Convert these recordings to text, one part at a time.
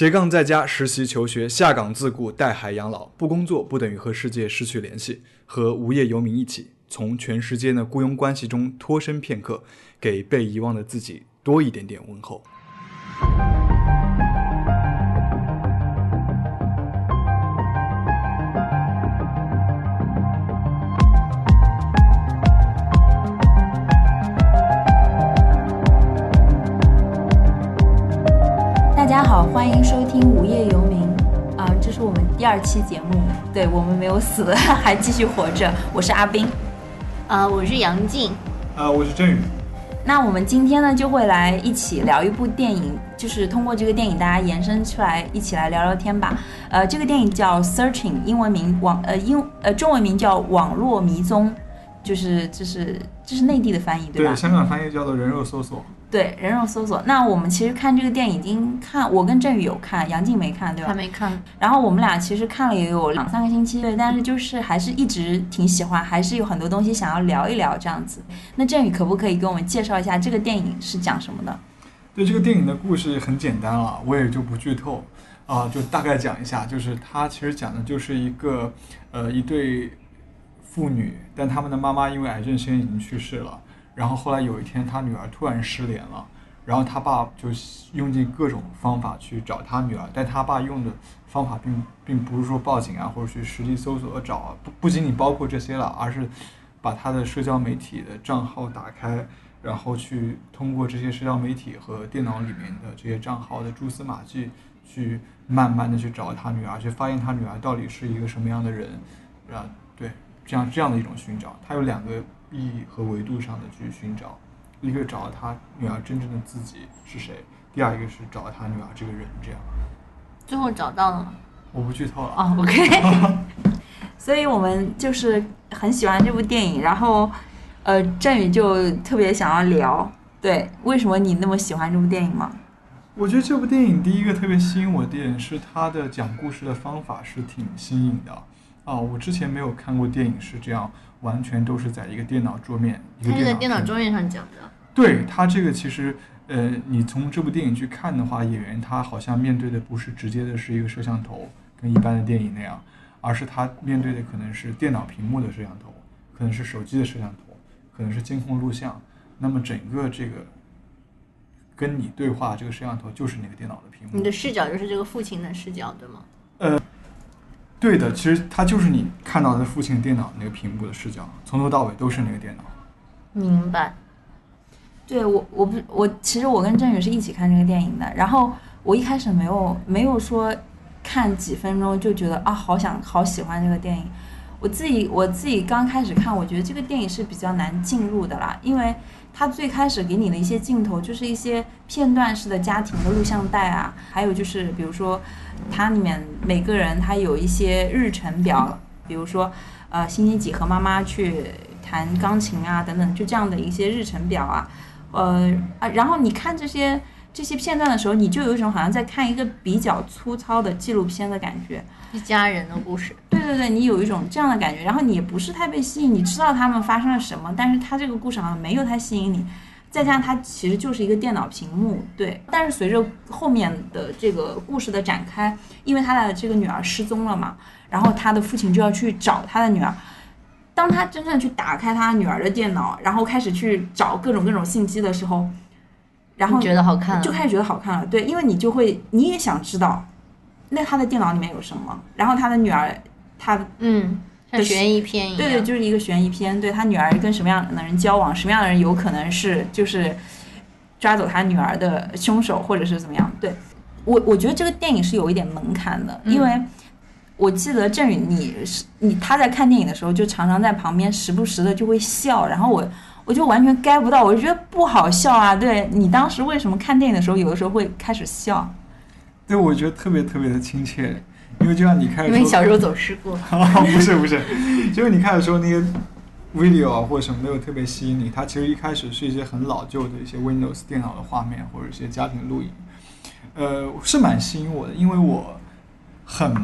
斜杠在家实习求学，下岗自雇带孩养老，不工作不等于和世界失去联系。和无业游民一起，从全世界的雇佣关系中脱身片刻，给被遗忘的自己多一点点问候。第二期节目，对我们没有死，还继续活着。我是阿斌。啊、我是杨静，啊、我是振宇。那我们今天呢，就会来一起聊一部电影，就是通过这个电影，大家延伸出来，一起来聊聊天吧。呃，这个电影叫《Searching》，英文名网呃英呃中文名叫《网络迷踪》，就是这是这是内地的翻译对吧？对香港翻译叫做“人肉搜索对，人肉搜索。那我们其实看这个电影已经看，我跟振宇有看，杨静没看对吧还？没看。然后我们俩其实看了也有两三个星期，对，但是就是还是一直挺喜欢，还是有很多东西想要聊一聊这样子。那振宇可不可以给我们介绍一下这个电影是讲什么的？”。对这个电影的故事很简单了，我也就不剧透啊、就大概讲一下，就是它其实讲的就是一个呃一对父女，但他们的妈妈因为癌症先已经去世了，然后后来有一天他女儿突然失联了，然后他爸就用尽各种方法去找他女儿，但他爸用的方法并并不是说报警啊，或者去实地搜索找，不不仅仅包括这些了，而是把他的社交媒体的账号打开，然后去通过这些社交媒体和电脑里面的这些账号的蛛丝马迹，去慢慢的去找他女儿，去发现他女儿到底是一个什么样的人，啊，对，这样这样的一种寻找，他有两个意义和维度上的去寻找，一个找到他女儿真正的自己是谁，第二一个是找到他女儿这个人，这样，最后找到了吗？我不剧透了。哦，OK。所以我们就是很喜欢这部电影，然后呃，振宇就特别想要聊，对，为什么你那么喜欢这部电影吗？我觉得这部电影第一个特别吸引我的点是它的讲故事的方法是挺新颖的啊，我之前没有看过电影是这样，完全都是在一个电脑桌面，一个它是在电脑桌面上讲的。对他这个其实，呃，你从这部电影去看的话，演员他好像面对的不是直接的是一个摄像头，跟一般的电影那样，而是他面对的可能是电脑屏幕的摄像头，可能是手机的摄像头，可能是监控录像。那么整个这个跟你对话这个摄像头就是那个电脑的屏幕。你的视角就是这个父亲的视角，对吗？对的，其实他就是你看到的父亲电脑那个屏幕的视角，从头到尾都是那个电脑。明白。对我，我不，我其实我跟振宇是一起看这个电影的，然后我一开始没有没有说看几分钟就觉得啊，好想好喜欢这个电影。我自己我自己刚开始看，我觉得这个电影是比较难进入的啦，因为它最开始给你的一些镜头就是一些片段式的家庭的录像带啊，还有就是比如说它里面每个人他有一些日程表，比如说呃星期几和妈妈去弹钢琴啊等等，就这样的一些日程表啊。呃啊，然后你看这些这些片段的时候，你就有一种好像在看一个比较粗糙的纪录片的感觉。一家人的故事。对对对，你有一种这样的感觉，然后你也不是太被吸引，你知道他们发生了什么，但是他这个故事好像没有太吸引你。再加上它其实就是一个电脑屏幕，对。但是随着后面的这个故事的展开，因为他的这个女儿失踪了嘛，然后他的父亲就要去找他的女儿。当他真正去打开他女儿的电脑，然后开始去找各种各种信息的时候，然后觉得好看就开始觉得好看了。对，因为你就会你也想知道，那他的电脑里面有什么，然后他的女儿，他嗯，像悬疑片一样。对对，就是一个悬疑片，对他女儿跟什么样的人交往，什么样的人有可能是就是抓走他女儿的凶手，或者是怎么样。对我，我觉得这个电影是有一点门槛的，因为我记得振宇你是你他在看电影的时候，就常常在旁边时不时的就会笑，然后我。我就完全 get 不到，我就觉得不好笑啊！对你当时为什么看电影的时候，有的时候会开始笑？对，我觉得特别特别的亲切，因为就像你开始说，因为小时候走失过。不是不是，就是你开始说那些 video 啊或者什么没有特别吸引你，它其实一开始是一些很老旧的一些 Windows 电脑的画面或者一些家庭录影，呃，是蛮吸引我的，因为我很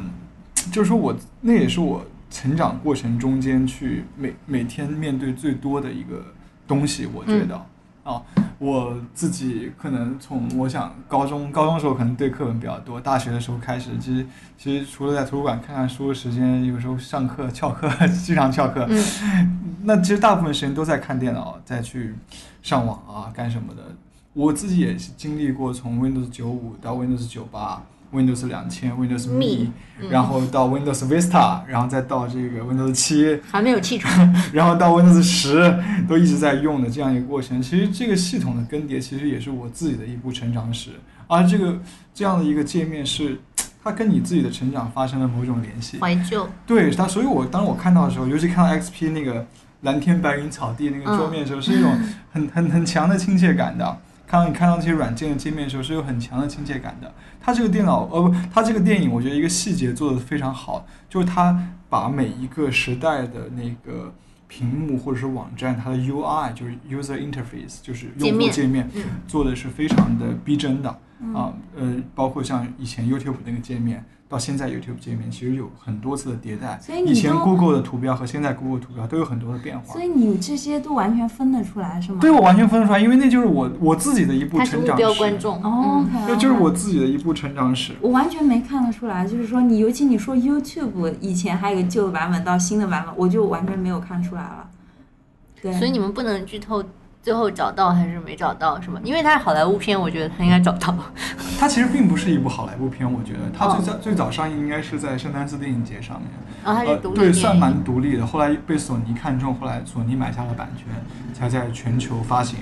就是说我那也是我成长过程中间去每每天面对最多的一个东西，我觉得。啊。我自己可能从我想高中高中的时候可能对课本比较多，大学的时候开始，其实其实除了在图书馆看看书的时间，有时候上课翘课，经常翘课，那其实大部分时间都在看电脑，再去上网啊干什么的。我自己也是经历过从 Windows 九五到 Windows 九八。Windows 两千，Windows Me，然后到 Windows Vista，然后再到这个 Windows 七，还没有气喘，然后到 Windows 十，都一直在用的这样一个过程。其实这个系统的更迭，其实也是我自己的一部成长史。而这个这样的一个界面是，它跟你自己的成长发生了某种联系。怀旧。对它，所以我当我看到的时候，尤其看到 XP 那个蓝天白云草地那个桌面的时候，是一种很很很强的亲切感的。看到你看到这些软件的界面的时候，是有很强的亲切感的。它这个电脑，呃不，它这个电影，我觉得一个细节做的非常好，就是它把每一个时代的那个屏幕或者是网站，它的 UI 就是 user interface，就是用户界面，做的是非常的逼真的啊，呃，包括像以前 YouTube 那个界面。到现在 YouTube 界面其实有很多次的迭代，所以你以前 Google 的图标和现在 Google 图标都有很多的变化。所以你这些都完全分得出来是吗？对，我完全分得出来，因为那就是我我自己的一部成长史。目标观众哦，那，就是我自己的一部成长史。我完全没看得出来，就是说你，尤其你说 YouTube 以前还有个旧的版本到新的版本，我就完全没有看出来了。对，所以你们不能剧透。最后找到还是没找到，是吗？因为它是好莱坞片，我觉得他应该找到。它其实并不是一部好莱坞片，我觉得它最早最早上映应该是在圣丹斯电影节上面。啊，它是独立对，算蛮独立的。后来被索尼看中，后来索尼买下了版权，才在全球发行。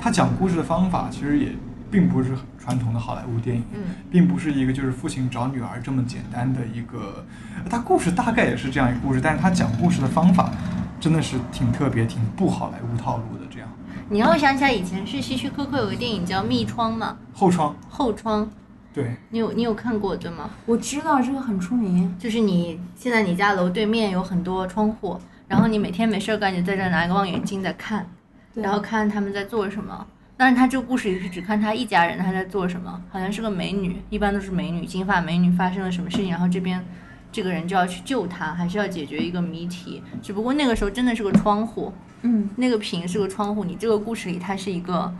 它讲故事的方法其实也并不是传统的好莱坞电影，并不是一个就是父亲找女儿这么简单的一个。它故事大概也是这样一个故事，但是它讲故事的方法真的是挺特别、挺不好莱坞套路的这样。你让我想起来，以前是希区柯克有个电影叫《密窗》嘛，后窗，后窗，对你有你有看过对吗？我知道这个很出名，就是你现在你家楼对面有很多窗户，然后你每天没事儿干就在这拿一个望远镜在看，然后看他们在做什么。但是他这个故事也是只看他一家人他在做什么，好像是个美女，一般都是美女，金发美女发生了什么事情，然后这边这个人就要去救她，还是要解决一个谜题。只不过那个时候真的是个窗户。嗯，那个屏是个窗户，你这个故事里它是一个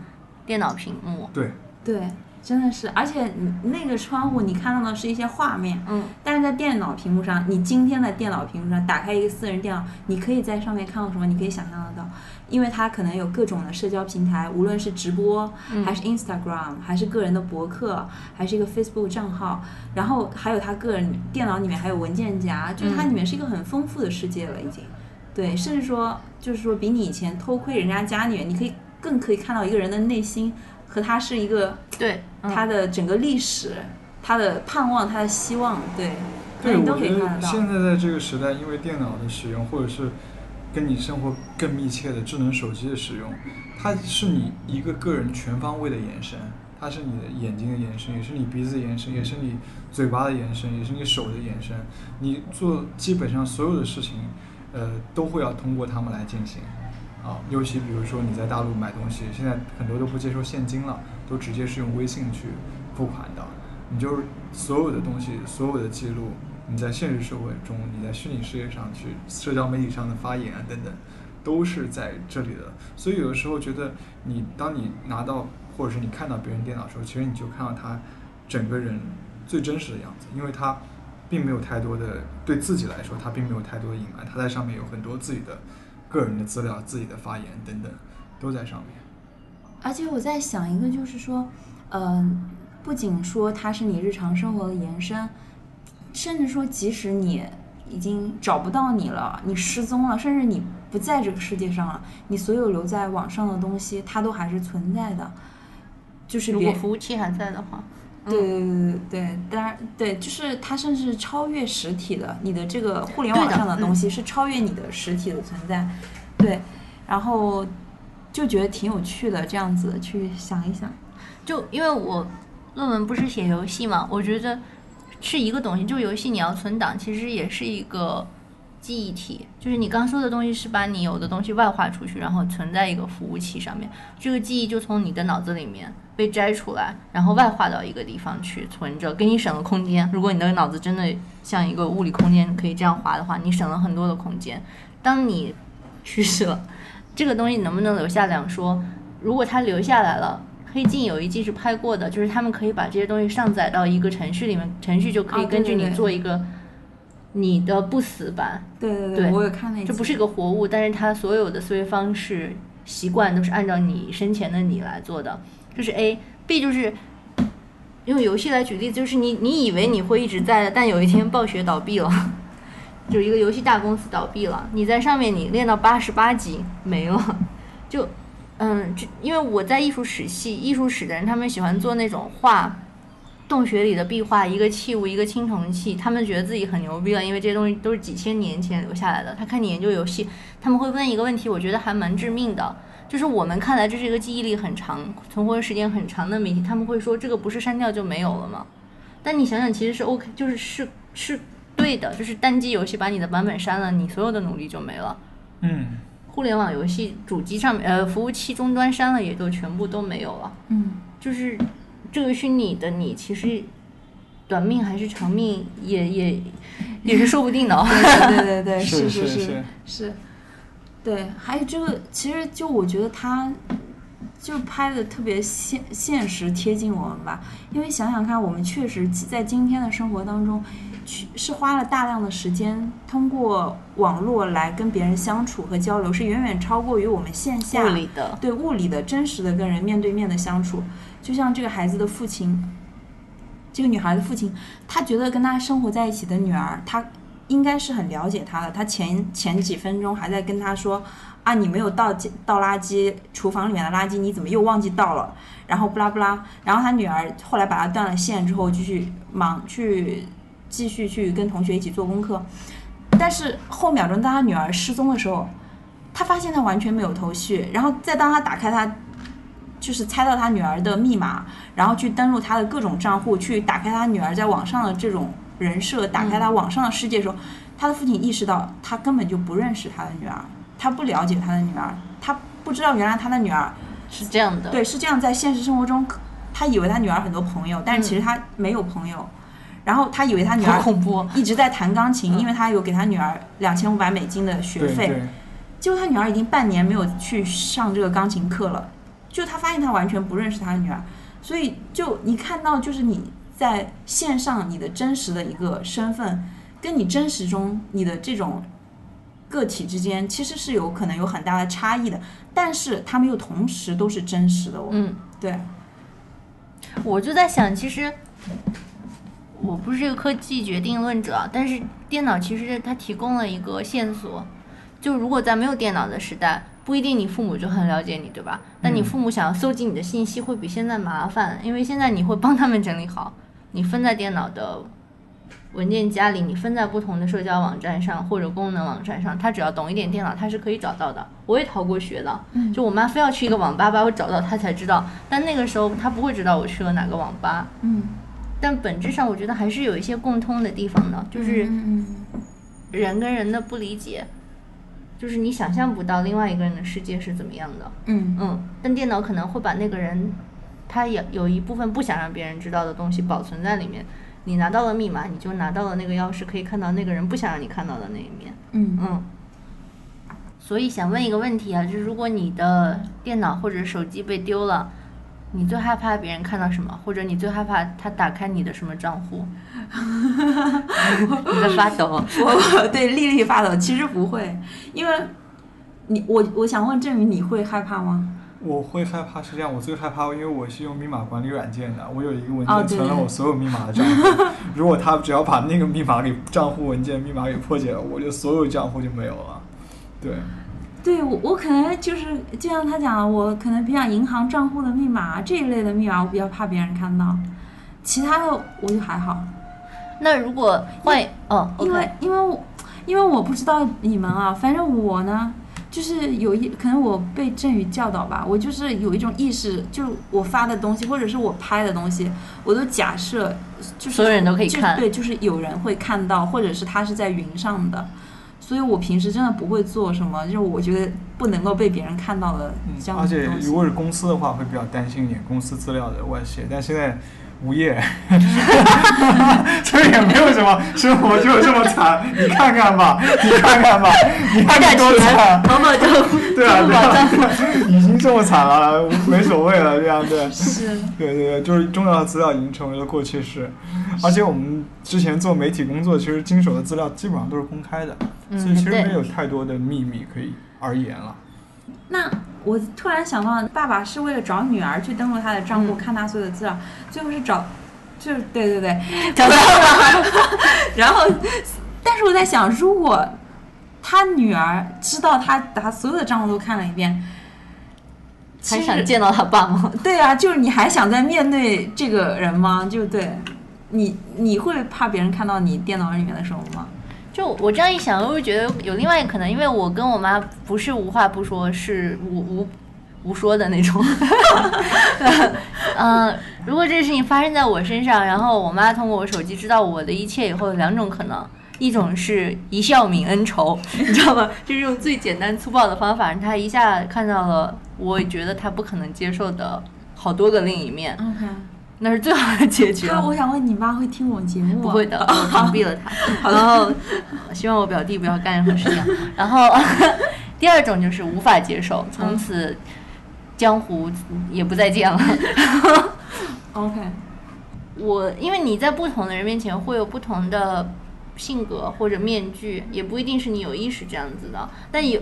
电脑屏幕。对对，真的是，而且那个窗户你看到的是一些画面，嗯，但是在电脑屏幕上，你今天的电脑屏幕上打开一个私人电脑，你可以在上面看到什么？你可以想象得到，因为它可能有各种的社交平台，无论是直播，还是 Instagram，还是个人的博客，还是一个 Facebook 账号，然后还有他个人电脑里面还有文件夹，就是它里面是一个很丰富的世界了，已经。对，甚至说，就是说，比你以前偷窥人家家里面，你可以更可以看到一个人的内心和他是一个对他的整个历史，他的盼望，他的希望，对，对，你都可以看得到。现在在这个时代，因为电脑的使用，或者是跟你生活更密切的智能手机的使用，它是你一个个人全方位的延伸，它是你的眼睛的延伸，也是你鼻子的延伸，也是你嘴巴的延伸，也是你手的延伸。你做基本上所有的事情。呃，都会要通过他们来进行，啊，尤其比如说你在大陆买东西，现在很多都不接受现金了，都直接是用微信去付款的。你就是所有的东西，所有的记录，你在现实社会中，你在虚拟世界上去社交媒体上的发言啊等等，都是在这里的。所以有的时候觉得，你当你拿到或者是你看到别人电脑的时候，其实你就看到他整个人最真实的样子，因为他。并没有太多的对自己来说，他并没有太多的隐瞒，他在上面有很多自己的个人的资料、自己的发言等等，都在上面。而且我在想一个，就是说，嗯，不仅说它是你日常生活的延伸，甚至说，即使你已经找不到你了，你失踪了，甚至你不在这个世界上了，你所有留在网上的东西，它都还是存在的。就是如果服务器还在的话。对对对对对，当然对，就是它甚至超越实体的，你的这个互联网上的东西是超越你的实体的存在，对，然后就觉得挺有趣的，这样子去想一想，就因为我论文不是写游戏嘛，我觉得是一个东西，就游戏你要存档，其实也是一个。记忆体就是你刚说的东西，是把你有的东西外化出去，然后存在一个服务器上面。这个记忆就从你的脑子里面被摘出来，然后外化到一个地方去存着，给你省了空间。如果你的脑子真的像一个物理空间可以这样划的话，你省了很多的空间。当你去世了，这个东西能不能留下两说？如果它留下来了。黑镜有一季是拍过的，就是他们可以把这些东西上载到一个程序里面，程序就可以根据你做一个你的不死版。对对对我有看那，这不是一个活物，但是它所有的思维方式、习惯都是按照你生前的你来做的。这是 A，B 就是用游戏来举例子，就是你你以为你会一直在的，但有一天暴雪倒闭了，就一个游戏大公司倒闭了，你在上面你练到八十八级没了，就嗯，就因为我在艺术史系，艺术史的人他们喜欢做那种画。洞穴里的壁画，一个器物，一个青铜器，他们觉得自己很牛逼了，因为这些东西都是几千年前留下来的。他看你研究游戏，他们会问一个问题，我觉得还蛮致命的，就是我们看来这是一个记忆力很长、存活时间很长的谜题，他们会说这个不是删掉就没有了吗？但你想想，其实是 OK，就是是是对的，就是单机游戏把你的版本删了，你所有的努力就没了。嗯，互联网游戏主机上面，呃，服务器终端删了，也就全部都没有了。嗯，就是这个虚拟的你，其实短命还是长命，也也也是说不定的、哦。对对对对，是是是是是，对，还有这个，其实就我觉得他就拍的特别现现实贴近我们吧，因为想想看，我们确实在今天的生活当中，去是花了大量的时间通过网络来跟别人相处和交流，是远远超过于我们线下物理的，对物理的真实的跟人面对面的相处，就像这个孩子的父亲，这个女孩的父亲，他觉得跟他生活在一起的女儿，他应该是很了解她的。他前前几分钟还在跟他说啊，你没有倒倒垃圾，厨房里面的垃圾你怎么又忘记倒了？然后不拉不拉，然后他女儿后来把他断了线之后，继续忙去继续去跟同学一起做功课，但是后秒钟当他女儿失踪的时候。他发现他完全没有头绪，然后再当他打开他，就是猜到他女儿的密码，然后去登录他的各种账户，去打开他女儿在网上的这种人设，打开他网上的世界的时候，他的父亲意识到他根本就不认识他的女儿，他不了解他的女儿，他不知道原来他的女儿是这样的。对是这样，在现实生活中，他以为他女儿很多朋友，但是其实嗯他没有朋友，然后他以为他女儿恐怖。一直在弹钢琴，嗯因为他有给他女儿两千五百美金的学费。结果他女儿已经半年没有去上这个钢琴课了，就他发现他完全不认识他的女儿，所以就你看到就是你在线上你的真实的一个身份，跟你真实中你的这种个体之间其实是有可能有很大的差异的，但是他们又同时都是真实的。我，嗯，对，我就在想，其实我不是这个科技决定论者啊，但是电脑其实它提供了一个线索，就如果在没有电脑的时代，不一定你父母就很了解你，对吧？但你嗯父母想要搜集你的信息会比现在麻烦，因为现在你会帮他们整理好，你分在电脑的文件夹里，你分在不同的社交网站上或者功能网站上，他只要懂一点电脑，他是可以找到的。我也逃过学的，嗯就我妈非要去一个网吧把我找到，她才知道，但那个时候她不会知道我去了哪个网吧。嗯，但本质上，我觉得还是有一些共通的地方的，就是人跟人的不理解，就是你想象不到另外一个人的世界是怎么样的。嗯嗯，但电脑可能会把那个人，他也有一部分不想让别人知道的东西保存在里面。你拿到了密码，你就拿到了那个钥匙，可以看到那个人不想让你看到的那一面。嗯嗯，所以想问一个问题啊，就是如果你的电脑或者手机被丢了，你最害怕别人看到什么？或者你最害怕他打开你的什么账户？你在发抖。我对丽丽发抖，其实不会，因为你我我想问郑宇，你会害怕吗？我会害怕是这样，我最害怕，因为我是用密码管理软件的，我有一个文件存了我所有密码的账户，如果他只要把那个密码给账户文件密码给破解了，我就所有账户就没有了。对，对我，我可能就是就像他讲的，我可能比较银行账户的密码这一类的密码，我比较怕别人看到，其他的我就还好，那如果换哦因为因为我因为我不知道你们啊，反正我呢。就是有一可能我被振宇教导吧，我就是有一种意识，就是我发的东西或者是我拍的东西，我都假设就是所有人都可以看就对，就是有人会看到，或者是它是在云上的，所以我平时真的不会做什么，就是我觉得不能够被别人看到的嗯这，样而且的东西。如果是公司的话，会比较担心一点公司资料的外泄，但现在无业，这也没有什么，生活就这么惨，你看看吧，你看看吧，你 看看多惨，淘宝账户，对啊，这么惨了，没所谓了，这样对。是，对对对，就是重要的资料已经成为了过去式，而且我们之前做媒体工作，其实经手的资料基本上都是公开的，嗯所以其实没有太多的秘密可以而言了。那我突然想到，爸爸是为了找女儿去登录他的账户，嗯看他所有的资料，最后是找，就是对对对，找到了，然后，但是我在想，如果他女儿知道他把所有的账户都看了一遍，还想见到他爸吗？对啊，就是你还想再面对这个人吗？就对，你你会怕别人看到你电脑里面的生活吗？就我这样一想，我会觉得有另外一个可能，因为我跟我妈不是无话不说，是无无无说的那种。嗯、如果这个事情发生在我身上，然后我妈通过我手机知道我的一切以后，有两种可能。一种是一笑泯恩仇，你知道吗？就是用最简单粗暴的方法，让他一下看到了我觉得他不可能接受的好多个另一面，OK，那是最好的结局了。我想问你妈会听我节目？不会的，我屏蔽了他。然后希望我表弟不要干任何事情。然后第二种就是无法接受，从此江湖也不再见了。OK，我因为你在不同的人面前会有不同的性格或者面具，也不一定是你有意识这样子的。但有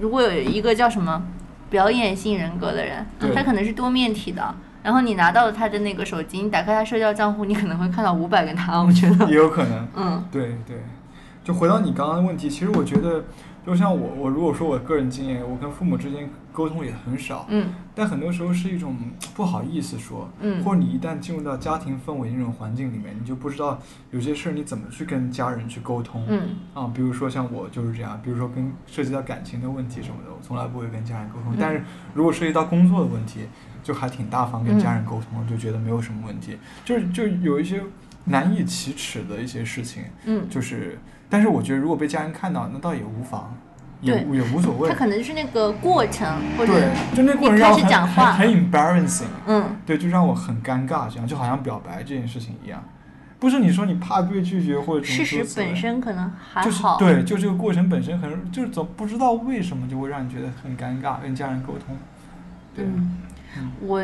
如果有一个叫什么表演性人格的人，他可能是多面体的。然后你拿到了他的那个手机，你打开他社交账户，你可能会看到五百个他，我觉得也，有可能。嗯对对，就回到你刚刚的问题，其实我觉得，就像我我如果说我个人经验，我跟父母之间沟通也很少，嗯但很多时候是一种不好意思说，嗯或者你一旦进入到家庭氛围那种环境里面，你就不知道有些事儿你怎么去跟家人去沟通。嗯啊，比如说像我就是这样，比如说跟涉及到感情的问题什么的，我从来不会跟家人沟通。嗯但是如果涉及到工作的问题，就还挺大方跟家人嗯沟通，就觉得没有什么问题。就是就有一些难以启齿的一些事情，嗯，就是，但是我觉得如果被家人看到，那倒也无妨，也也无所谓。他。可能就是那个过程，或者对，就那过程让我很讲话很很 embarrassing，嗯。对，就让我很尴尬，这样就好像表白这件事情一样。不是你说你怕被拒绝或者怎事实本身可能还就是好，对，就这个过程本身很，就是总不知道为什么就会让你觉得很尴尬，跟家人沟通。对，嗯。嗯。我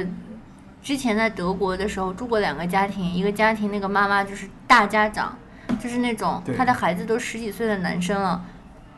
之前在德国的时候住过两个家庭，一个家庭那个妈妈就是大家长，就是那种对他的孩子都十几岁的男生了，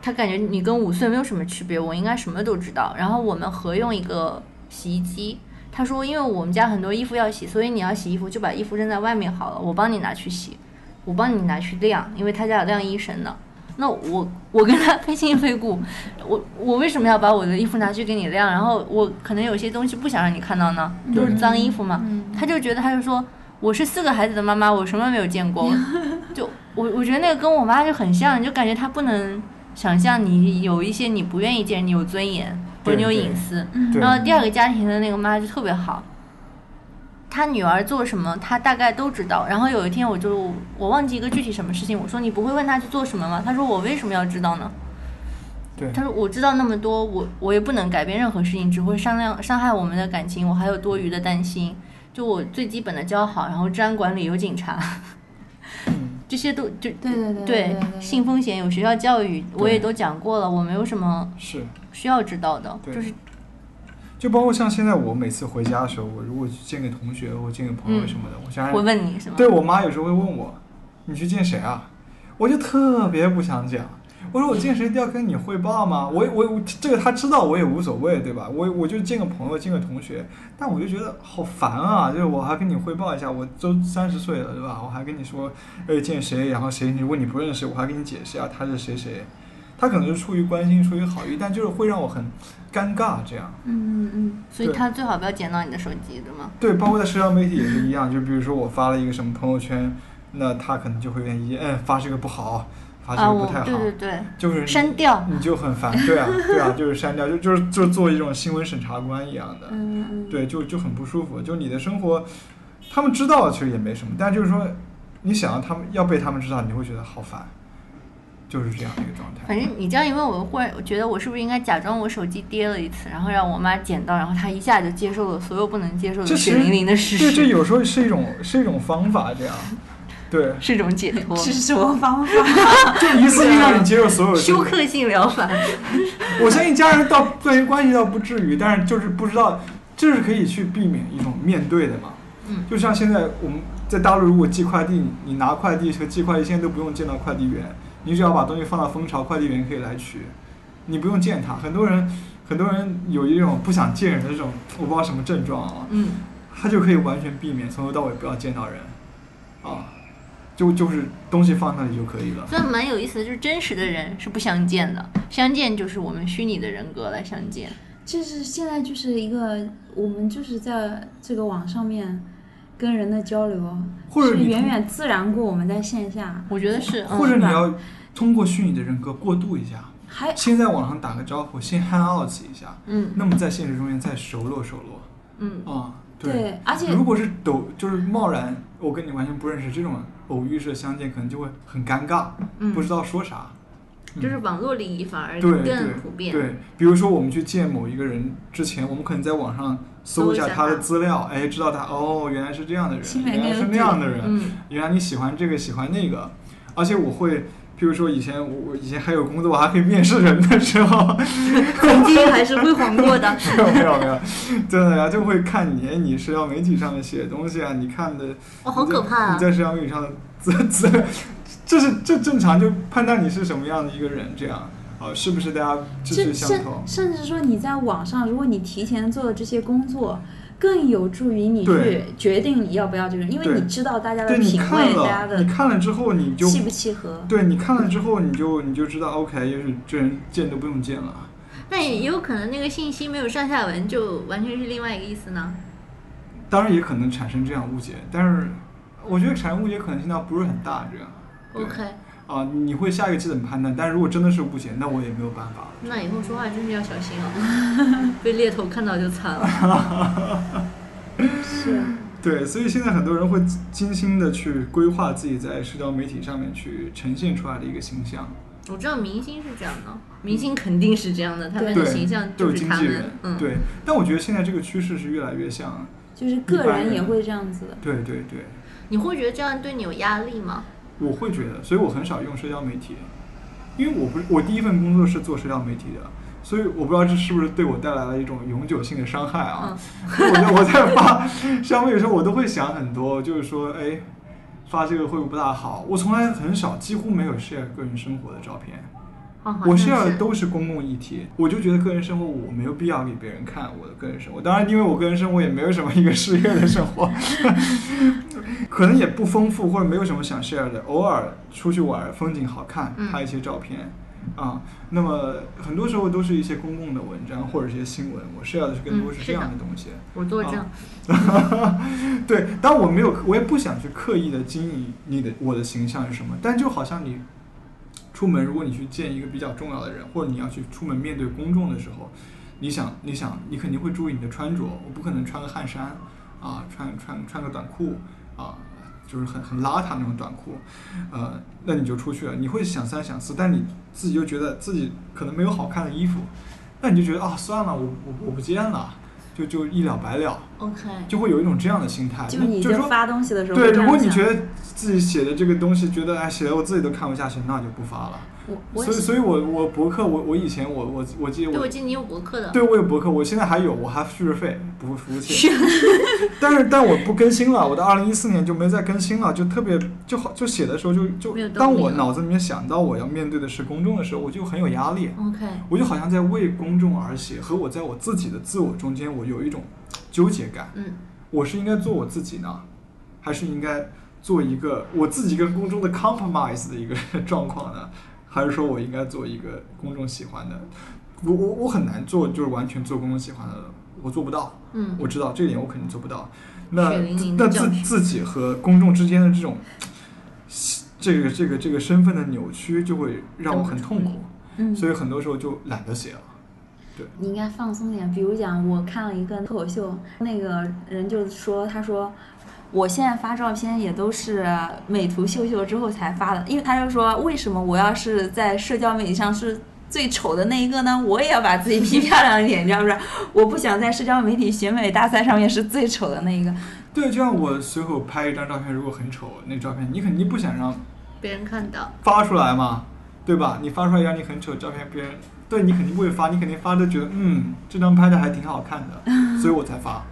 她感觉你跟五岁没有什么区别，我应该什么都知道。然后我们合用一个洗衣机，她说因为我们家很多衣服要洗，所以你要洗衣服就把衣服扔在外面好了，我帮你拿去洗，我帮你拿去晾，因为他家有晾衣绳的。那我我跟他非亲非故，我我为什么要把我的衣服拿去给你晾？然后我可能有些东西不想让你看到呢，就是脏衣服嘛。嗯他就觉得他就说我是四个孩子的妈妈，我什么没有见过，就我我觉得那个跟我妈就很像，就感觉他不能想象你有一些你不愿意见，你有尊严或者你有隐私。然后第二个家庭的那个妈就特别好，她女儿做什么，他大概都知道。然后有一天我就我忘记一个具体什么事情，我说你不会问他去做什么吗？他说我为什么要知道呢？对，他说我知道那么多，我我也不能改变任何事情，只会伤量伤害我们的感情，我还有多余的担心。就我最基本的交好，然后治安管理有警察，嗯，这些都就对对对对对性风险有学校教育，我也都讲过了，我没有什么是。需要知道的，就是就包括像现在我每次回家的时候，我如果去见个同学或见个朋友什么的，我家人会问你是吗？对我妈有时候会问我，你去见谁啊？我就特别不想讲。我说我见谁都要跟你汇报吗？我我我这个他知道我也无所谓，对吧？我我就见个朋友，见个同学，但我就觉得好烦啊！就是我还跟你汇报一下，我都三十岁了，对吧？我还跟你说，哎，见谁，然后谁你如果你不认识，我还跟你解释啊，他是谁谁。他可能是出于关心，出于好意，但就是会让我很尴尬，这样。嗯嗯嗯所以他最好不要捡到你的手机，对吗？对，包括在社交媒体也是一样，就比如说我发了一个什么朋友圈，那他可能就会有点意见，嗯，发这个不好，发这个不太好，对对对，就是删掉。你就很烦，对啊，对啊，就是删掉，就就是就是做一种新闻审查官一样的，嗯嗯，对，就就很不舒服。就你的生活，他们知道其实也没什么，但就是说，你想要他们要被他们知道，你会觉得好烦，就是这样的一个状态。反正你这样一问，我忽然我觉得我是不是应该假装我手机跌了一次，然后让我妈捡到，然后她一下就接受了所有不能接受的这其实血淋淋的事对，这实。有时候是一种是一种方法，这样。对，是一种解 脱。是什么方法？就一次性让你接受所有的 休克性疗法，我相信家人到对于关系倒不至于，但是就是不知道，这是可以去避免一种面对的嘛。嗯就像现在我们在大陆，如果寄快递，你拿快递和寄快递现在都不用见到快递员，你只要把东西放到蜂巢，快递员可以来取，你不用见他。很多人很多人有一种不想见人的这种，我不知道什么症状啊，嗯，他就可以完全避免从头到尾不要见到人，啊，就就是东西放那里就可以了。所以蛮有意思的，就是真实的人是不相见的，相见就是我们虚拟的人格来相见。就是现在就是一个，我们就是在这个网上面跟人的交流，是或者你远远自然过我们在线下。我觉得是，嗯或者你要通过虚拟的人格过渡一下，还先在网上打个招呼，先 hang out 一下，嗯那么在现实中间再熟络熟络嗯，啊。对，而且如果是抖，就是贸然我跟你完全不认识，这种偶遇式的相见可能就会很尴尬，嗯不知道说啥。就是网络礼仪反而对更普遍。对，比如说我们去见某一个人之前，我们可能在网上搜一下他的资料，哎，知道他哦，原来是这样的人，原来是那样的人，嗯原来你喜欢这个喜欢那个，而且我会，譬如说以前我我以前还有工作，我还可以面试人的时候，曾经还是辉煌过的。没有没有没有，真的呀，就会看你，哎，你社交媒体上面写的东西啊，你看的，哦，好可怕啊你！在社交媒体上的资资，这是这正常，就判断你是什么样的一个人，这样啊，是不是大家志趣相投？甚至说你在网上，如果你提前做了这些工作，更有助于你去决定你要不要这个人，因为你知道大家的品味，大家的，你看了之后，你就契不契合。对你看了之后，你就你就知道，OK，就是这人见都不用见了。那也有可能那个信息没有上下文，就完全是另外一个意思呢。当然也可能产生这样误解，但是我觉得产生误解可能性倒不是很大，这样。对 OK，啊，你会下一个基本判断，但如果真的是不行，那我也没有办法。那以后说话真是要小心哦，被猎头看到就惨了。是，对，所以现在很多人会精心的去规划自己在社交媒体上面去呈现出来的一个形象。我知道明星是这样的，明星肯定是这样的，他们的形象就是是他们经纪人，，嗯，对。但我觉得现在这个趋势是越来越像，就是个人人也会这样子的。对对对，你会觉得这样对你有压力吗？我会觉得，所以我很少用社交媒体，因为我不是我第一份工作是做社交媒体的，所以我不知道这是不是对我带来了一种永久性的伤害啊。我在我在发社交媒体的时候，我都会想很多，就是说，哎，发这个会不会不大好？我从来很少，几乎没有 share 个人生活的照片。哦，我像 share 的。都是公共议题，我就觉得个人生活我没有必要给别人看我的个人生活。当然，因为我个人生活也没有什么一个事业的生活，可能也不丰富，或者没有什么想 share 的。偶尔出去玩，风景好看，嗯拍一些照片。啊，那么很多时候都是一些公共的文章或者一些新闻，我 share 的是更多是这样的东西。我作证，对，但我没有，我也不想去刻意的经营你的我的形象是什么，但就好像你出门，如果你去见一个比较重要的人，或者你要去出门面对公众的时候，你想，你想，你肯定会注意你的穿着，我不可能穿个汗衫啊，穿穿穿个短裤啊。就是很很邋遢那种短裤，呃，那你就出去了，你会想三想四，但你自己又觉得自己可能没有好看的衣服，那你就觉得啊，算了，我我我不见了，就就一了百了。OK，就会有一种这样的心态，就你就是说，在发东西的时候对，如果你觉得自己写的这个东西，觉得哎写的我自己都看不下去，那就不发了。我我所以，所以我我博客，我我以前我我我记得对，我我记得你有博客的。对我有博客，我现在还有，我还付着费，不付服务器。但是但我不更新了，我到二零一四年就没再更新了，就特别就好，就写的时候就就当我脑子里面想到我要面对的是公众的时候，我就很有压力。OK，我就好像在为公众而写，和我在我自己的自我中间，我有一种纠结感。嗯，我是应该做我自己呢，还是应该做一个我自己跟公众的 compromise 的一个 状况呢？还是说我应该做一个公众喜欢的？我我我很难做，就是完全做公众喜欢的，我做不到。嗯，我知道这一点我肯定做不到。那那自自己和公众之间的这种这个这个这个身份的扭曲，就会让我很痛苦。嗯，所以很多时候就懒得写了。对你应该放松点。比如讲，我看了一个脱口秀，那个人就说，他说。我现在发照片也都是美图秀秀之后才发的，因为他就说，为什么我要是在社交媒体上是最丑的那一个呢？我也要把自己 P 漂亮一点，你知道不是？我不想在社交媒体选美大赛上面是最丑的那一个。对，就像我随口拍一张照片，如果很丑，那照片你肯定不想让别人看到，发出来嘛，对吧？你发出来一张你很丑的照片，别人对你肯定不会发，你肯定发都觉得嗯，这张拍的还挺好看的，所以我才发。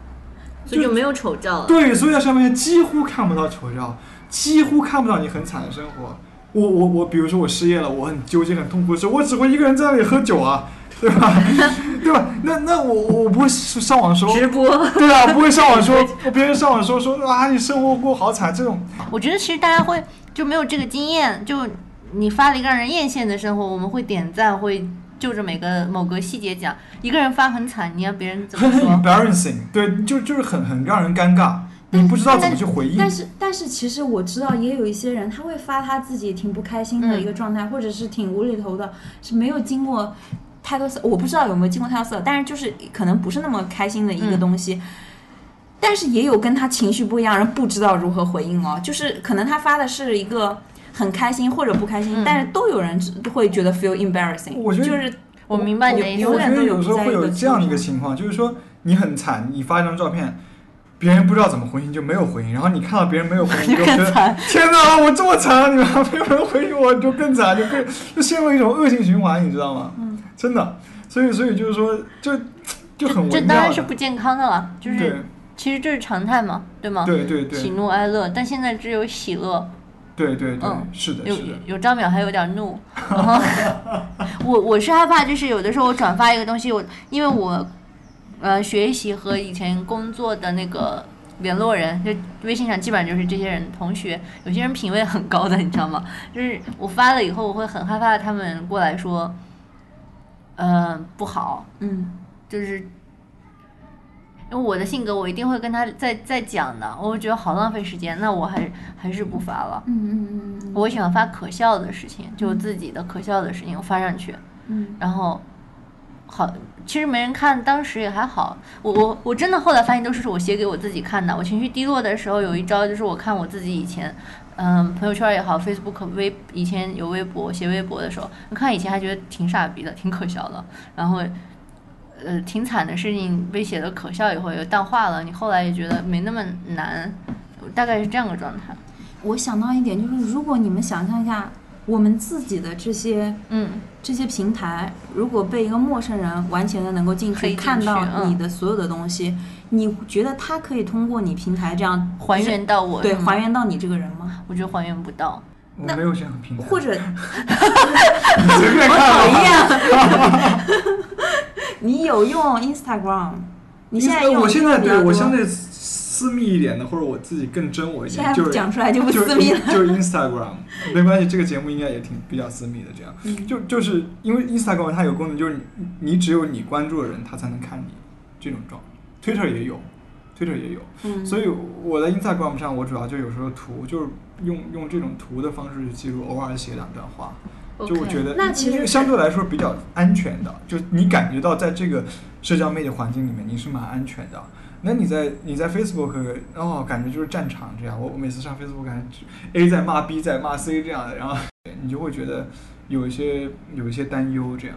所以就没有丑照了。对，所以在上面几乎看不到丑照，几乎看不到你很惨的生活。我我我，比如说我失业了，我很纠结、很痛苦的时候，我只会一个人在那里喝酒啊，对吧？对吧？那那我我不会上网说，直播。对啊，不会上网说，别人上网说说啊，你生活过好惨这种。我觉得其实大家会就没有这个经验，就你发了一个让人艳羡的生活，我们会点赞，会就着每个某个细节讲。一个人发很惨，你要别人怎么很说？embarrassing，对，就就是很很让人尴尬，你不知道怎么去回应。但是但是其实我知道也有一些人他会发他自己挺不开心的一个状态，或者是挺无厘头的，是没有经过太多思，我不知道有没有经过太多色，但是就是可能不是那么开心的一个东西。但是也有跟他情绪不一样，人不知道如何回应哦，就是可能他发的是一个很开心或者不开心，嗯。但是都有人会觉得 feel embarrassing，我觉得就是我明白你的意思。永远都我觉得有时候会有在一个这样的一个情情况，就是说你很惨，你发一张照片，别人不知道怎么回应就没有回应，然后你看到别人没有回应，你就觉得天哪，我这么惨，你们还没有人回应我，就更惨，就更就陷入一种恶性循环，你知道吗？嗯，真的，所以所以就是说，就就很这当然是不健康的了，就是对。其实这是常态嘛，对吗？对对对。喜怒哀乐，但现在只有喜乐，对对对嗯，是的，有是的，有张淼还有点怒，然 后 我我是害怕，就是有的时候我转发一个东西，我因为我呃学习和以前工作的那个联络人，就微信上基本上就是这些人同学，有些人品味很高的，你知道吗？就是我发了以后，我会很害怕他们过来说，呃不好，嗯就是。因为我的性格，我一定会跟他再再讲的，我觉得好浪费时间，那我还还是不发了。嗯嗯嗯嗯我喜欢发可笑的事情，就自己的可笑的事情我发上去，嗯然后好，其实没人看，当时也还好。我我我真的后来发现都是我写给我自己看的。我情绪低落的时候有一招，就是我看我自己以前，嗯，朋友圈也好，Facebook 微以前有微博写微博的时候，我看以前还觉得挺傻逼的，挺可笑的，然后。呃，挺惨的事情被写的可笑以后又淡化了，你后来也觉得没那么难，大概是这样个状态。我想到一点，就是如果你们想象一下，我们自己的这些嗯，这些平台，如果被一个陌生人完全的能够进去可以进去看到嗯你的所有的东西，你觉得他可以通过你平台这样还原到我对还原到你这个人吗？我觉得还原不到。我没有这样的平台，或者 你随便我看讨吧。厌，你有用 Instagram？你现在用我现在对我相对私密一点的，或者我自己更真我一点，就是讲出来就不就私密了。就 Instagram，没关系，这个节目应该也挺比较私密的。这样，嗯就就是因为 Instagram 它有功能，就是你你只有你关注的人，他才能看你这种状。Twitter 也有，Twitter 也有，嗯，所以我在 Instagram 上，我主要就有时候图就是用用这种图的方式去记录，偶尔写两段话。就我觉得，那其实相对来说比较安全的，就你感觉到在这个社交媒体环境里面你是蛮安全的。那你在你在 Facebook 哦，感觉就是战场这样。我我每次上 Facebook 感觉 A 在骂 B 在骂 C 这样的，然后 你就会觉得有一些有一些担忧这样。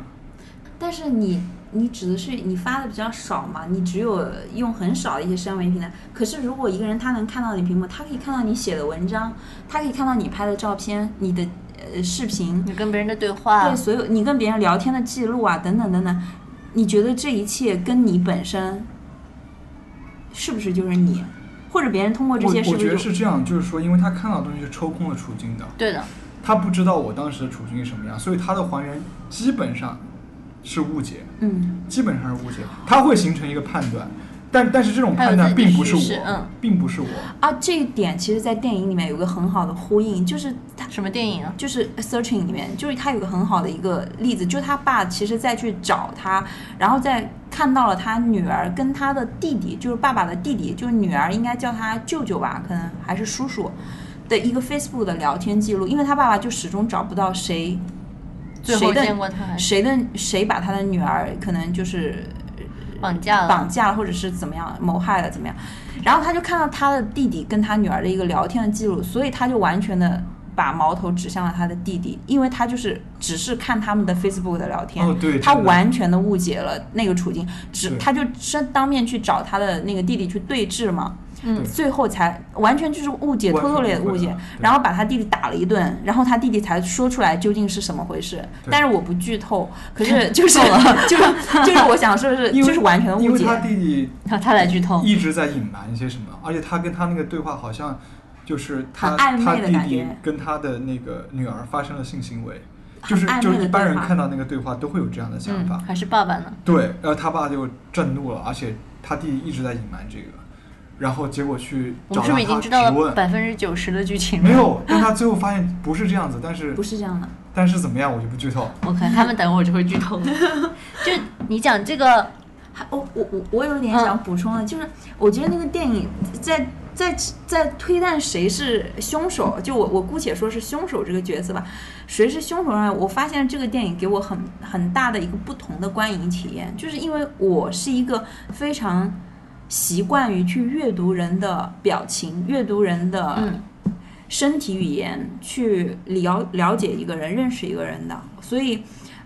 但是你你指的是你发的比较少嘛？你只有用很少的一些社交媒体平台。可是如果一个人他能看到你屏幕，他可以看到你写的文章，他可以看到你拍的照片、你的呃视频，你跟别人的对话对，所有你跟别人聊天的记录啊，等等等等，你觉得这一切跟你本身是不是就是你？或者别人通过这我我觉得些是不是就是这样，就是说，因为他看到的东西是抽空了处境的，对的，他不知道我当时的处境是什么样，所以他的还原基本上是误解。嗯基本上是误解，他会形成一个判断，但但是这种判断并不是我，嗯并不是我。啊？这一点其实，在电影里面有个很好的呼应，就是他什么电影啊？就是《Searching》里面，就是他有个很好的一个例子，就是他爸其实再去找他，然后再看到了他女儿跟他的弟弟，就是爸爸的弟弟，就是女儿应该叫他舅舅吧，可能还是叔叔的一个 Facebook 的聊天记录，因为他爸爸就始终找不到谁最后谁的见过他还是谁的谁把他的女儿可能就是绑架了？绑架了，或者是怎么样谋害了怎么样，然后他就看到他的弟弟跟他女儿的一个聊天的记录，所以他就完全的把矛头指向了他的弟弟，因为他就是只是看他们的 Facebook 的聊天，哦，对，他完全的误解了那个处境，只他就是当面去找他的那个弟弟去对峙嘛。嗯。最后才完全就是误解，偷偷的误解然后把他弟弟打了一顿，然后他弟弟才说出来究竟是什么回事。但是我不剧透，可是 就是 就是就是我想说的是，因为就是完全的误解。因为他。弟弟然后他来剧透，一直在隐瞒一些什么，而且他跟他那个对话好像就是他他弟弟跟他的那个女儿发生了性行为，就是就是一般人看到那个对话都会有这样的想嗯法，，还是爸爸呢？对，然后他爸就震怒了，而且他弟弟一直在隐瞒这个，然后结果去我们是不是已经知道了，百分之九十的剧情了？没有，但他最后发现不是这样子，但是不是这样的，但是怎么样我就不剧透，我看他们等会儿就会剧透。就你讲这个，还我我我我有点想补充的，就是我觉得那个电影在在在推断谁是凶手，就我我姑且说是凶手这个角色吧，谁是凶手上，我发现这个电影给我很很大的一个不同的观影体验，就是因为我是一个非常习惯于去阅读人的表情，阅读人的嗯身体语言，去了了解一个人、认识一个人的，所以。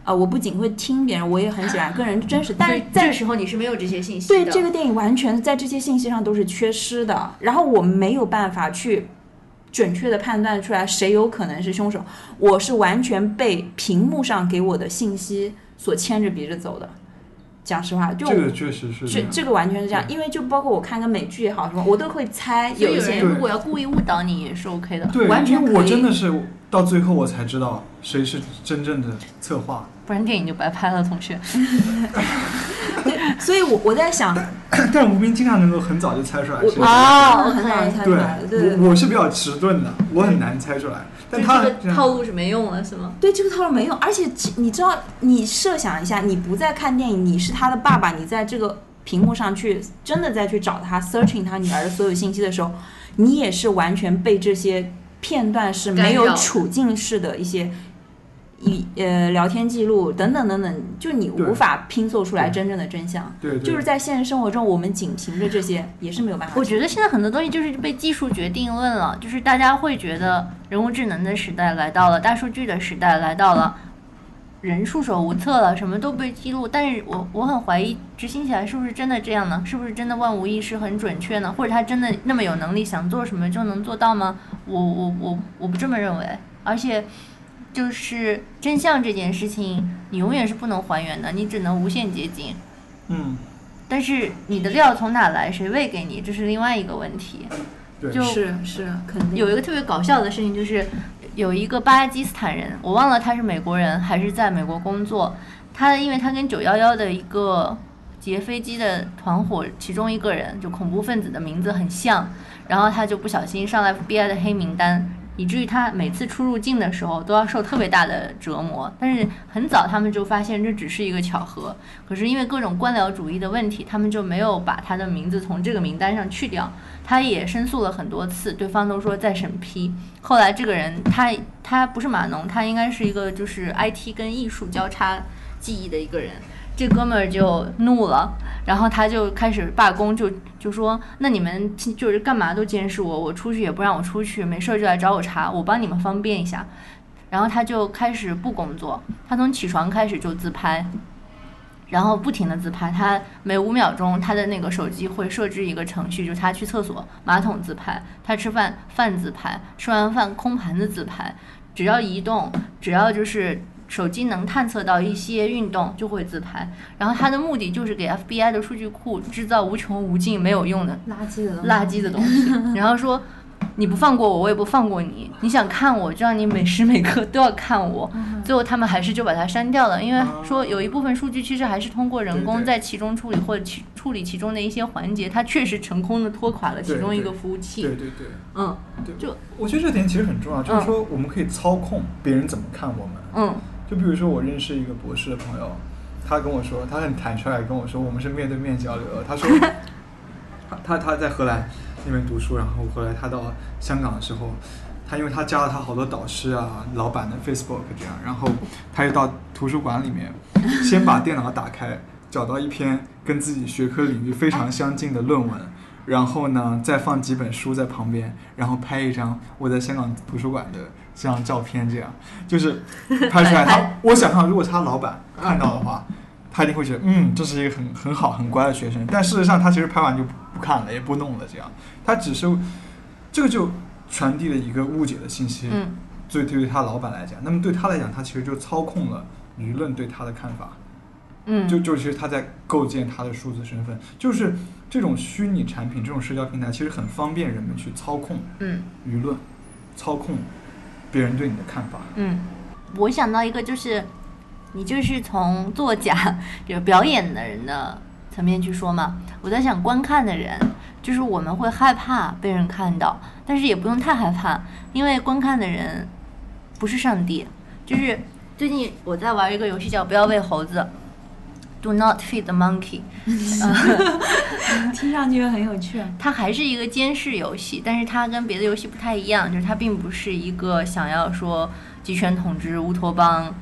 呃，我不仅会听别人，我也很喜欢跟人真实。但是在这时候你是没有这些信息对这个电影完全在这些信息上都是缺失的，然后我没有办法去准确的判断出来谁有可能是凶手，我是完全被屏幕上给我的信息所牵着鼻子走的。讲实话，就这个确实是这这个完全是这样，因为就包括我看个美剧也好什么，我都会猜有有一些人如果要故意误导你也是 OK 的，对，完全我真的是到最后我才知道谁是真正的策划。不然电影就白拍了，同学。所以我我在想，但吴斌经常能够很早就猜出来是哦很早就猜出来对我我是比较迟钝的，我很难猜出来。但他这个套路是没用了，是吗？对这个套路没用，而且你知道，你设想一下，你不在看电影，你是他的爸爸，你在这个屏幕上去真的再去找他 searching 他女儿的所有信息的时候，你也是完全被这些片段是没有处境式的一些。一呃，聊天记录等等等等，就你无法拼凑出来真正的真相。对对，就是在现实生活中，我们仅凭着这些也是没有办法。我觉得现在很多东西就是被技术决定论了，就是大家会觉得人工智能的时代来到了，大数据的时代来到了，人束手无策了，什么都被记录。但是我我很怀疑执行起来是不是真的这样呢？是不是真的万无一失很准确呢？或者他真的那么有能力，想做什么就能做到吗？我我我我不这么认为，而且。就是真相这件事情，你永远是不能还原的，你只能无限接近。嗯，但是你的料从哪来，谁喂给你，这是另外一个问题。对，就是是肯定有一个特别搞笑的事情，就是有一个巴基斯坦人，我忘了他是美国人还是在美国工作。他因为他跟九幺幺的一个劫飞机的团伙其中一个人，就恐怖分子的名字很像，然后他就不小心上了 FBI 的黑名单。以至于他每次出入境的时候都要受特别大的折磨，但是很早他们就发现这只是一个巧合。可是因为各种官僚主义的问题，他们就没有把他的名字从这个名单上去掉。他也申诉了很多次，对方都说在审批。后来这个人他他不是码农，他应该是一个就是 IT 跟艺术交叉技艺的一个人。这哥们儿就怒了，然后他就开始罢工，就就说那你们就是干嘛都监视我，我出去也不让我出去，没事儿就来找我茬，我帮你们方便一下。然后他就开始不工作，他从起床开始就自拍，然后不停的自拍，他每五秒钟他的那个手机会设置一个程序，就是他去厕所马桶自拍，他吃饭饭自拍，吃完饭空盘子自拍，只要移动，只要就是。手机能探测到一些运动就会自拍，然后它的目的就是给 FBI 的数据库制造无穷无尽没有用的垃圾的东西。垃圾的东西，然后说你不放过我，我也不放过你。你想看我，就让你每时每刻都要看我。最后他们还是就把它删掉了，因为说有一部分数据其实还是通过人工在其中处理或者其处理其中的一些环节，它确实成功的拖垮了其中一个服务器。对对对。嗯。对，就我觉得这点其实很重要，就是嗯。说我们可以操控别人怎么看我们。嗯就比如说我认识一个博士的朋友，他跟我说，他很坦率地跟我说，我们是面对面交流的。他说，他他他在荷兰那边读书，然后后来他到香港的时候，他因为他加了他好多导师啊、老板的 Facebook 这样，然后他又到图书馆里面，先把电脑打开，找到一篇跟自己学科领域非常相近的论文。然后呢，再放几本书在旁边，然后拍一张我在香港图书馆的这张照片，这样就是拍出来。他，我想象如果他老板看到的话，他一定会觉得，嗯，这是一个很很好很乖的学生。但事实上，他其实拍完就不不看了，也不弄了，这样，他只是这个就传递了一个误解的信息。嗯对对于他老板来讲，那么对他来讲，他其实就操控了舆论对他的看法。嗯，就就其实他在构建他的数字身份，就是这种虚拟产品、这种社交平台，其实很方便人们去操控嗯舆论，操控别人对你的看法。嗯，我想到一个就是，你就是从作假 有表演的人的层面去说嘛，我在想观看的人，就是我们会害怕被人看到，但是也不用太害怕，因为观看的人不是上帝。就是最近我在玩一个游戏叫《不要喂猴子》，Do not feed the monkey。听上去很有趣。它还是一个监视游戏，但是它跟别的游戏不太一样，就是它并不是一个想要说集权统治、乌托邦，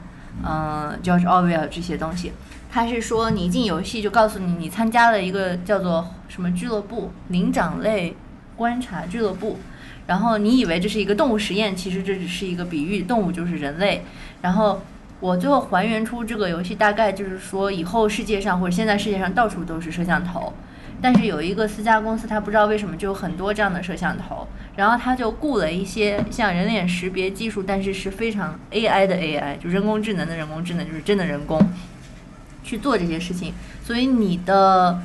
嗯、George Orwell 这些东西。它是说你一进游戏就告诉你，你参加了一个叫做什么俱乐部——灵长类观察俱乐部。然后你以为这是一个动物实验，其实这只是一个比喻，动物就是人类。然后我最后还原出这个游戏大概就是说，以后世界上或者现在世界上到处都是摄像头，但是有一个私家公司，他不知道为什么就有很多这样的摄像头，然后他就雇了一些像人脸识别技术，但是是非常 AI 的 AI，就人工智能的人工智能，就是真的人工去做这些事情。所以你的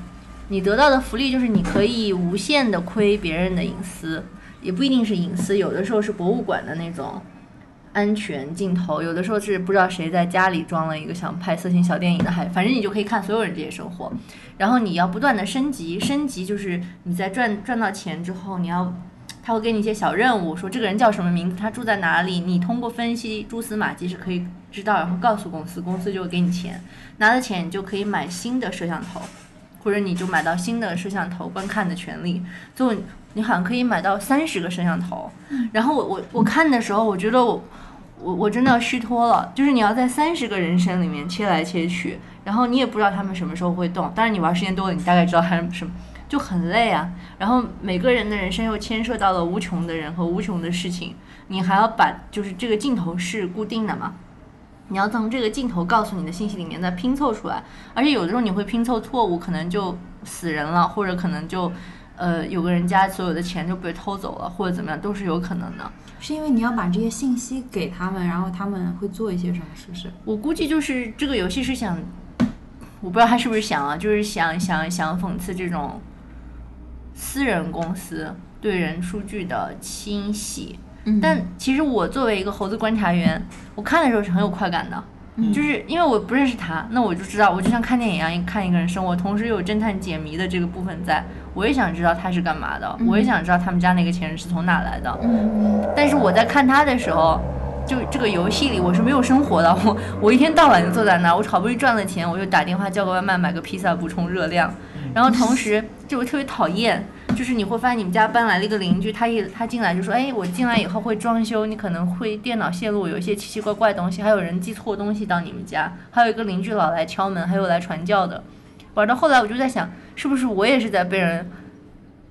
你得到的福利就是你可以无限的窥别人的隐私，也不一定是隐私，有的时候是博物馆的那种。安全镜头，有的时候是不知道谁在家里装了一个想拍色情小电影的，还反正你就可以看所有人这些生活。然后你要不断的升级，升级就是你在赚赚到钱之后，你要他会给你一些小任务，说这个人叫什么名字，他住在哪里，你通过分析蛛丝马迹是可以知道，然后告诉公司，公司就会给你钱，拿了钱你就可以买新的摄像头，或者你就买到新的摄像头观看的权利，最后你好像可以买到三十个摄像头。然后我我我看的时候，我觉得我。我我真的要虚脱了，就是你要在三十个人生里面切来切去，然后你也不知道他们什么时候会动。当然你玩时间多了，你大概知道他们什么，就很累啊。然后每个人的人生又牵涉到了无穷的人和无穷的事情，你还要把就是这个镜头是固定的嘛，你要从这个镜头告诉你的信息里面再拼凑出来，而且有的时候你会拼凑错误，可能就死人了，或者可能就呃有个人家所有的钱就被偷走了，或者怎么样，都是有可能的。是因为你要把这些信息给他们，然后他们会做一些什么，是不是？我估计就是这个游戏是想，我不知道他是不是想啊，就是想想想讽刺这种私人公司对人数据的清洗。嗯但其实我作为一个猴子观察员，我看的时候是很有快感的，嗯就是因为我不认识他，那我就知道，我就像看电影一样，看一个人生活，同时又有侦探解谜的这个部分在，我也想知道他是干嘛的，我也想知道他们家那个钱是从哪来的。嗯。但是我在看他的时候，就这个游戏里我是没有生活的，我我一天到晚就坐在那儿，我好不容易赚了钱，我就打电话叫个外卖，买个披萨补充热量，然后同时就我特别讨厌，就是你会发现你们家搬来了一个邻居，他一他进来就说，哎，我进来以后会装修，你可能会电脑线路有一些奇奇怪怪的东西，还有人寄错东西到你们家，还有一个邻居老来敲门，还有来传教的，玩到后来我就在想，是不是我也是在被人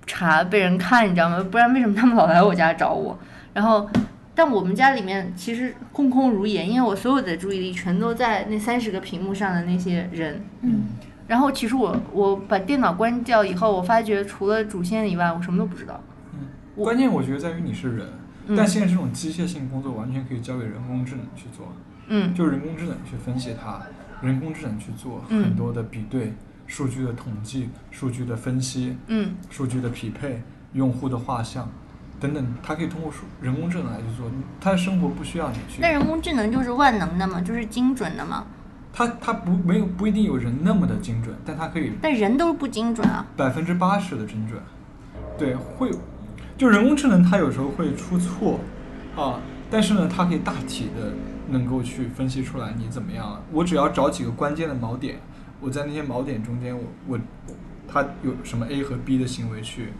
查、被人看，你知道吗？不然为什么他们老来我家找我？然后，但我们家里面其实空空如也，因为我所有的注意力全都在那三十个屏幕上的那些人。嗯然后其实我我把电脑关掉以后，我发觉除了主线以外，我什么都不知道。嗯关键我觉得在于你是人，嗯但现在这种机械性工作完全可以交给人工智能去做，嗯就人工智能去分析它，人工智能去做嗯很多的比对、数据的统计、数据的分析、嗯数据的匹配、用户的画像等等，它可以通过数人工智能来去做，它的生活不需要你去。那人工智能就是万能的嘛，就是精准的嘛。它它不没有不一定有人那么的精准，但它可以但人都是不精准啊。百分之八十的精准，对，会有，就人工智能它有时候会出错啊，但是呢，它可以大体的能够去分析出来你怎么样了。我只要找几个关键的锚点，我在那些锚点中间，我我它有什么 A 和 B 的行为去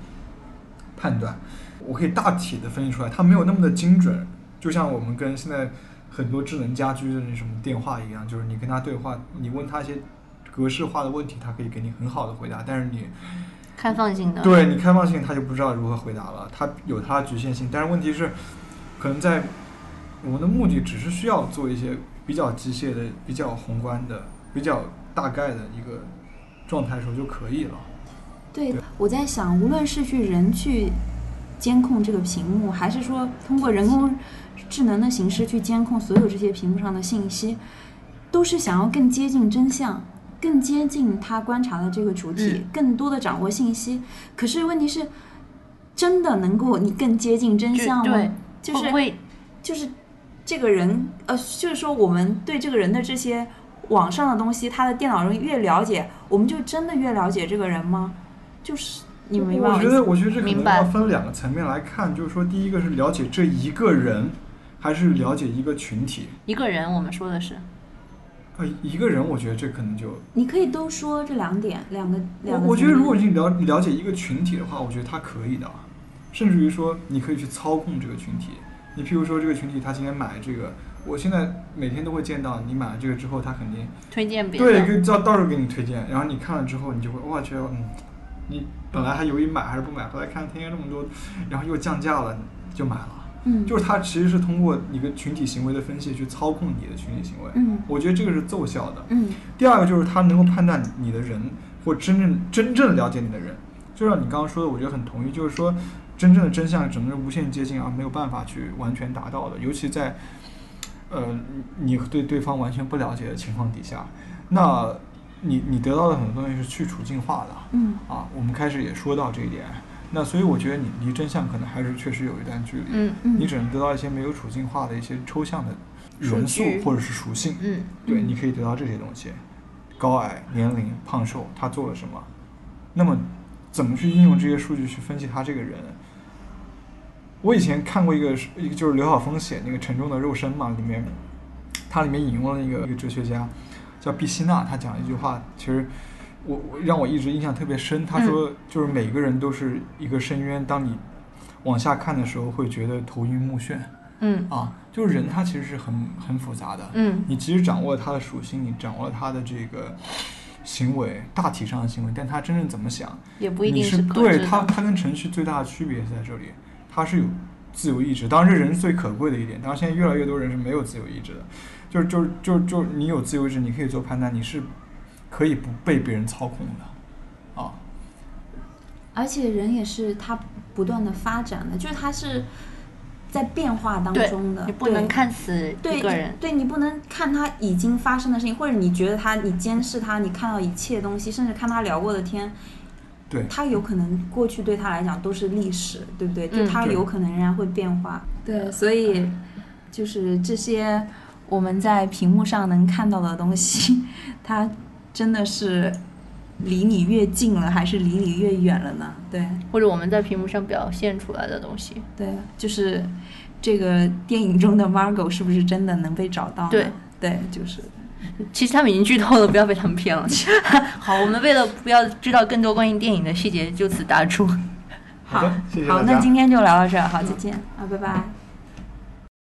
判断，我可以大体的分析出来，它没有那么的精准，就像我们跟现在很多智能家居的那什么电话一样，就是你跟他对话，你问他一些格式化的问题，他可以给你很好的回答，但是你开放性的。对你开放性，他就不知道如何回答了，他有他的局限性。但是问题是，可能在我们的目的只是需要做一些比较机械的、比较宏观的、比较大概的一个状态的时候就可以了。对对，我在想，无论是去人去监控这个屏幕，还是说通过人工智能的形式去监控所有这些屏幕上的信息，都是想要更接近真相，更接近他观察的这个主体，嗯更多的掌握信息。可是问题是，真的能够你更接近真相吗？对，就是会就是这个人，呃，就是说我们对这个人的这些网上的东西，他的电脑中越了解，我们就真的越了解这个人吗？就是你明白我觉得，我觉得这可能要分两个层面来看，就是说，第一个是了解这一个人，还是了解一个群体。一个人？我们说的是，呃，一个人，我觉得这可能就，你可以都说这两点，两个两个。我觉得如果你了你了解一个群体的话，我觉得他可以的，甚至于说你可以去操控这个群体。你譬如说这个群体，他今天买这个，我现在每天都会见到，你买了这个之后，他肯定推荐别人对，到到时候给你推荐，然后你看了之后，你就会哇觉得嗯，你本来还犹豫买还是不买，后来看天天这么多，然后又降价了，就买了。嗯，就是它其实是通过一个群体行为的分析去操控你的群体行为。嗯。我觉得这个是奏效的。嗯。第二个就是它能够判断你的人或真正真正了解你的人，就像你刚刚说的，我觉得很同意，就是说真正的真相只能是无限接近，而没有办法去完全达到的，尤其在呃你对对方完全不了解的情况底下，那你你得到的很多东西是去除进化的。嗯。啊，我们开始也说到这一点，那所以我觉得你离真相可能还是确实有一段距离。嗯嗯你只能得到一些没有处境化的一些抽象的元素或者是属性。嗯对，嗯你可以得到这些东西，高矮、年龄、胖瘦，他做了什么，那么怎么去应用这些数据去分析他这个人？我以前看过一个，一个就是刘晓峰写那个《沉重的肉身》嘛，里面，它里面引用了一个一个哲学家叫毕希纳，他讲了一句话，其实我我让我一直印象特别深。他说，就是每个人都是一个深渊，当你往下看的时候，会觉得头晕目眩嗯啊。就是人他其实是很很复杂的，嗯你其实掌握了他的属性，你掌握了他的这个行为，大体上的行为，但他真正怎么想，也不一定是对他。他跟程序最大的区别是在这里，他是有自由意志，当然这人是最可贵的一点。当然现在越来越多人是没有自由意志的，就是就是就是就是你有自由意志，你可以做判断，你是可以不被别人操控的，啊，而且人也是他不断的发展的，就是他是在变化当中的，你不能看死对一个人。对你不能看他已经发生的事情，或者你觉得他，你监视他，你看到一切东西，甚至看他聊过的天，对他有可能过去对他来讲都是历史，对不对？就他有可能仍然会变化。对，所以就是这些我们在屏幕上能看到的东西，它真的是离你越近了，还是离你越远了呢？对。或者我们在屏幕上表现出来的东西，对，就是这个电影中的 Margot 是不是真的能被找到？对，对，就是其实他们已经剧透了，不要被他们骗了。好，我们为了不要知道更多关于电影的细节，就此打住。好的，谢谢好，大家。那今天就聊到这儿，好，再见啊，拜拜。